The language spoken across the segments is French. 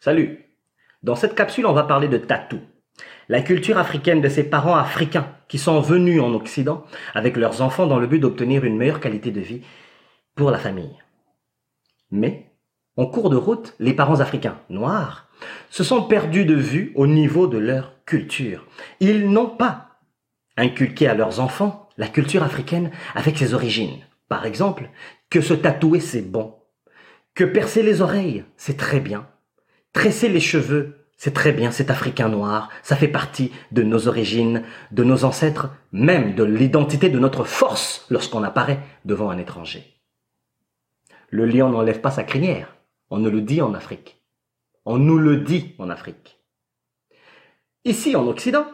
Salut Dans cette capsule, on va parler de tatou. La culture africaine de ces parents africains qui sont venus en Occident avec leurs enfants dans le but d'obtenir une meilleure qualité de vie pour la famille. Mais, en cours de route, les parents africains noirs se sont perdus de vue au niveau de leur culture. Ils n'ont pas inculqué à leurs enfants la culture africaine avec ses origines. Par exemple, que se tatouer c'est bon, que percer les oreilles c'est très bien, tresser les cheveux c'est très bien, c'est africain noir, ça fait partie de nos origines, de nos ancêtres, même de l'identité de notre force lorsqu'on apparaît devant un étranger. Le lion n'enlève pas sa crinière, on ne le dit en Afrique. On nous le dit en Afrique. Ici, en Occident,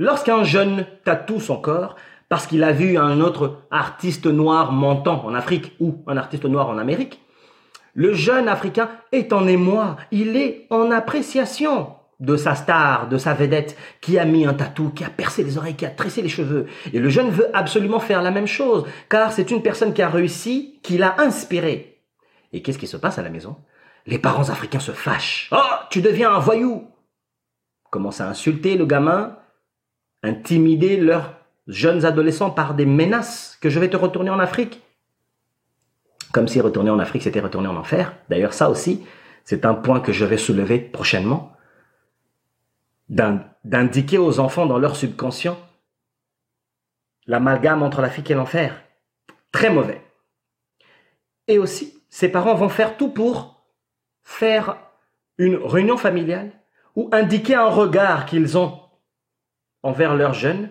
lorsqu'un jeune tatoue son corps parce qu'il a vu un autre artiste noir montant en Afrique ou un artiste noir en Amérique, le jeune Africain est en émoi, il est en appréciation de sa star, de sa vedette, qui a mis un tatou, qui a percé les oreilles, qui a tressé les cheveux. Et le jeune veut absolument faire la même chose, car c'est une personne qui a réussi, qui l'a inspiré. Et qu'est-ce qui se passe à la maison? Les parents africains se fâchent. Oh, tu deviens un voyou Commencent à insulter le gamin, intimider leurs jeunes adolescents par des menaces que je vais te retourner en Afrique comme si retourner en Afrique, c'était retourner en enfer. D'ailleurs, ça aussi, c'est un point que je vais soulever prochainement, d'indiquer aux enfants dans leur subconscient l'amalgame entre l'Afrique et l'enfer. Très mauvais. Et aussi, ces parents vont faire tout pour faire une réunion familiale ou indiquer un regard qu'ils ont envers leurs jeunes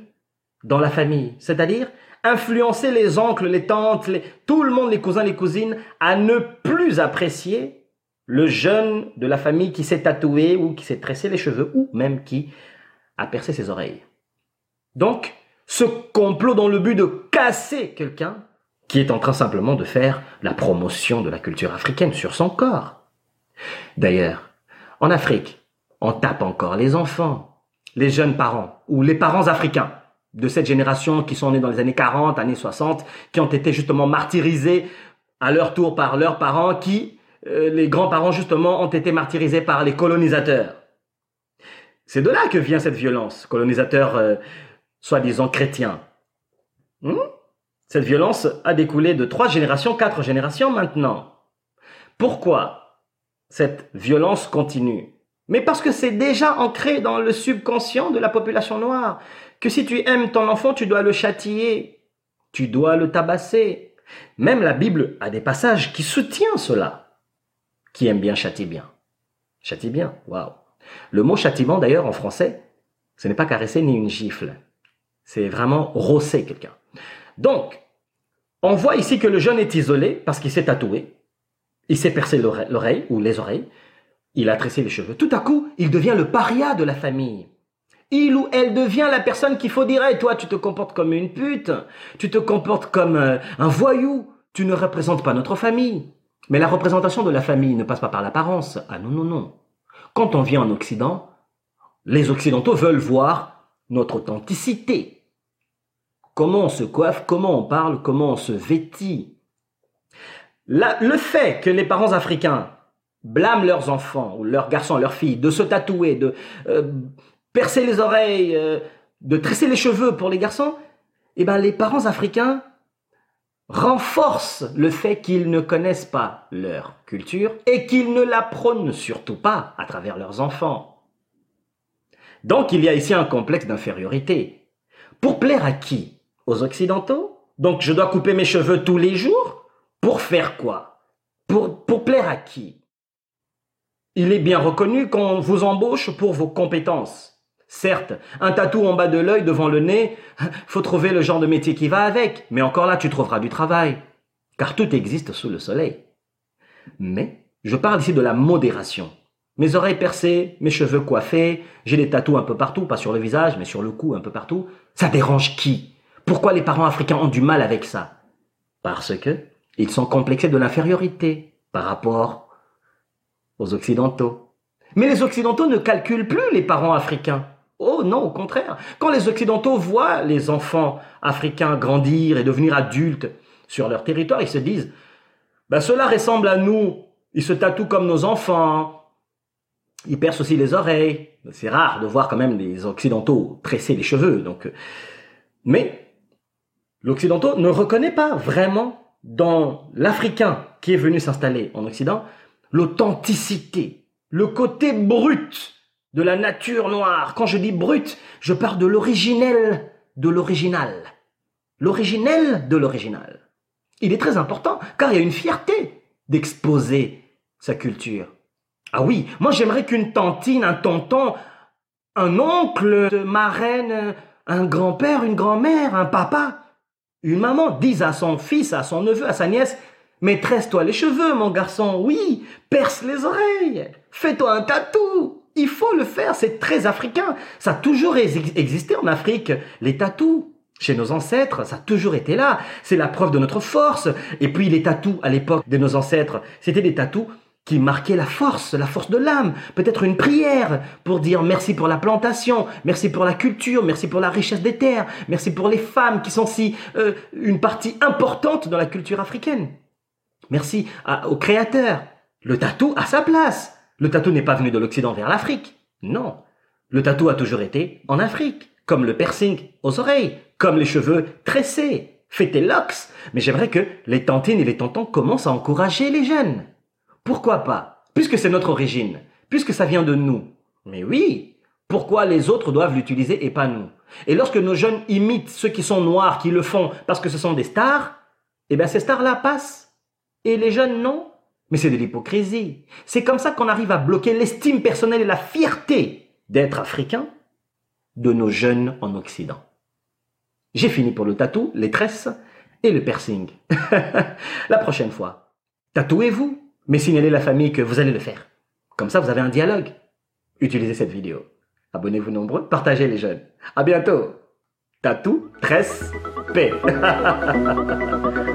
dans la famille. C'est-à-dire, influencer les oncles, les tantes, tout le monde, les cousins, les cousines, à ne plus apprécier le jeune de la famille qui s'est tatoué ou qui s'est tressé les cheveux ou même qui a percé ses oreilles. Donc, ce complot dans le but de casser quelqu'un qui est en train simplement de faire la promotion de la culture africaine sur son corps. D'ailleurs, en Afrique, on tape encore les enfants, les jeunes parents ou les parents africains de cette génération qui sont nés dans les années 40, années 60, qui ont été justement martyrisés à leur tour par leurs parents, qui, euh, les grands-parents justement, ont été martyrisés par les colonisateurs. C'est de là que vient cette violence, colonisateur euh, soi-disant chrétien. Hmm? cette violence a découlé de trois générations, quatre générations maintenant. Pourquoi cette violence continue? Mais parce que c'est déjà ancré dans le subconscient de la population noire que si tu aimes ton enfant, tu dois le châtier, tu dois le tabasser. Même la Bible a des passages qui soutiennent cela. Qui aime bien châtie bien. Châtie bien, waouh. Le mot châtiment d'ailleurs en français, ce n'est pas caresser ni une gifle. C'est vraiment rosser quelqu'un. Donc, on voit ici que le jeune est isolé parce qu'il s'est tatoué, il s'est percé l'oreille ou les oreilles, il a tressé les cheveux. Tout à coup, il devient le paria de la famille il ou elle devient la personne qu'il faut dire, toi, tu te comportes comme une pute, tu te comportes comme euh, un voyou, tu ne représentes pas notre famille. Mais la représentation de la famille ne passe pas par l'apparence. Ah non, non, non. Quand on vient en Occident, les Occidentaux veulent voir notre authenticité. Comment on se coiffe, comment on parle, comment on se vêtit. le fait que les parents africains blâment leurs enfants, ou leurs garçons, leurs filles, de se tatouer, de euh, percer les oreilles, euh, de tresser les cheveux pour les garçons, eh ben les parents africains renforcent le fait qu'ils ne connaissent pas leur culture et qu'ils ne la prônent surtout pas à travers leurs enfants. Donc il y a ici un complexe d'infériorité. Pour plaire à qui? Aux Occidentaux? Donc je dois couper mes cheveux tous les jours? Pour faire quoi? Pour, pour plaire à qui? Il est bien reconnu qu'on vous embauche pour vos compétences. Certes, un tatou en bas de l'œil devant le nez, faut trouver le genre de métier qui va avec, mais encore là tu trouveras du travail, car tout existe sous le soleil. Mais je parle ici de la modération. Mes oreilles percées, mes cheveux coiffés, j'ai des tatous un peu partout, pas sur le visage, mais sur le cou un peu partout. Ça dérange qui? Pourquoi les parents africains ont du mal avec ça? Parce que ils sont complexés de l'infériorité par rapport aux occidentaux. Mais les occidentaux ne calculent plus les parents africains. Oh non, au contraire. Quand les Occidentaux voient les enfants africains grandir et devenir adultes sur leur territoire, ils se disent, ben cela ressemble à nous. Ils se tatouent comme nos enfants. Ils percent aussi les oreilles. C'est rare de voir quand même les Occidentaux tresser les cheveux. Donc, euh, mais l'Occidentaux ne reconnaît pas vraiment dans l'Africain qui est venu s'installer en Occident l'authenticité, le côté brut de la nature noire. Quand je dis brut, je parle de l'originel de l'original. L'originel de l'original. Il est très important car il y a une fierté d'exposer sa culture. Ah oui, moi j'aimerais qu'une tantine, un tonton, un oncle, ma reine, un grand-père, une grand-mère, un papa, une maman dise à son fils, à son neveu, à sa nièce, mais tresse-toi les cheveux, mon garçon, oui, perce les oreilles, fais-toi un tatou. Il faut le faire, c'est très africain. Ça a toujours existé en Afrique, les tatous. Chez nos ancêtres, ça a toujours été là. C'est la preuve de notre force. Et puis les tatous à l'époque de nos ancêtres, c'était des tatous qui marquaient la force, la force de l'âme. Peut-être une prière pour dire merci pour la plantation, merci pour la culture, merci pour la richesse des terres, merci pour les femmes qui sont si euh, une partie importante dans la culture africaine. Merci au créateur. Le tatou a sa place. Le tatou n'est pas venu de l'Occident vers l'Afrique. Non. Le tatou a toujours été en Afrique. Comme le piercing aux oreilles. Comme les cheveux tressés. Faites tes locks. Mais j'aimerais que les tantines et les tontons commencent à encourager les jeunes. Pourquoi pas? Puisque c'est notre origine. Puisque ça vient de nous. Mais oui. Pourquoi les autres doivent l'utiliser et pas nous? Et lorsque nos jeunes imitent ceux qui sont noirs, qui le font parce que ce sont des stars, eh bien ces stars-là passent et les jeunes non Mais c'est de l'hypocrisie. C'est comme ça qu'on arrive à bloquer l'estime personnelle et la fierté d'être africain de nos jeunes en Occident. J'ai fini pour le tatou, les tresses et le piercing. la prochaine fois, tatouez-vous, mais signalez la famille que vous allez le faire. Comme ça, vous avez un dialogue. Utilisez cette vidéo. Abonnez-vous nombreux, partagez les jeunes. À bientôt. Tatou, tresse, paix.